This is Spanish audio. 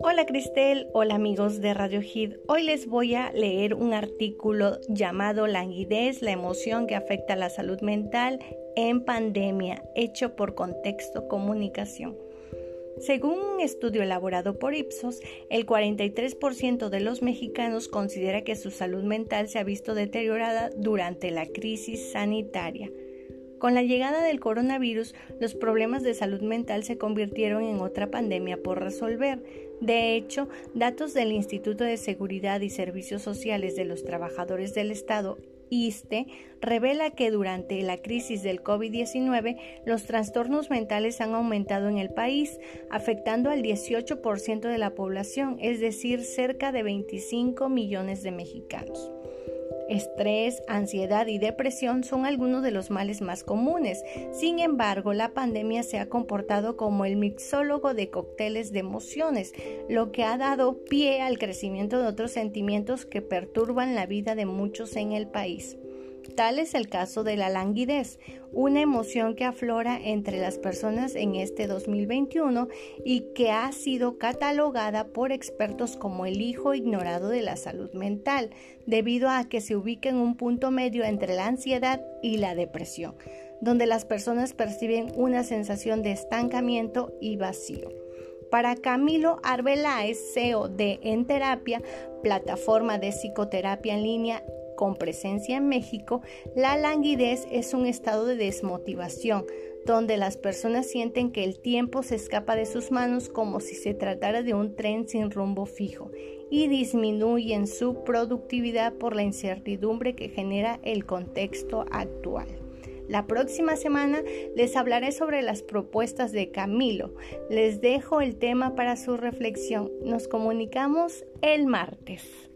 Hola Cristel, hola amigos de Radio Hit. Hoy les voy a leer un artículo llamado Languidez, la emoción que afecta a la salud mental en pandemia, hecho por Contexto Comunicación. Según un estudio elaborado por Ipsos, el 43% de los mexicanos considera que su salud mental se ha visto deteriorada durante la crisis sanitaria. Con la llegada del coronavirus, los problemas de salud mental se convirtieron en otra pandemia por resolver. De hecho, datos del Instituto de Seguridad y Servicios Sociales de los Trabajadores del Estado ISTE revela que durante la crisis del COVID-19 los trastornos mentales han aumentado en el país, afectando al 18% de la población, es decir, cerca de 25 millones de mexicanos. Estrés, ansiedad y depresión son algunos de los males más comunes. Sin embargo, la pandemia se ha comportado como el mixólogo de cócteles de emociones, lo que ha dado pie al crecimiento de otros sentimientos que perturban la vida de muchos en el país. Tal es el caso de la languidez, una emoción que aflora entre las personas en este 2021 y que ha sido catalogada por expertos como el hijo ignorado de la salud mental, debido a que se ubica en un punto medio entre la ansiedad y la depresión, donde las personas perciben una sensación de estancamiento y vacío. Para Camilo Arbeláez, CEO de En Terapia, plataforma de psicoterapia en línea con presencia en México, la languidez es un estado de desmotivación, donde las personas sienten que el tiempo se escapa de sus manos como si se tratara de un tren sin rumbo fijo y disminuyen su productividad por la incertidumbre que genera el contexto actual. La próxima semana les hablaré sobre las propuestas de Camilo. Les dejo el tema para su reflexión. Nos comunicamos el martes.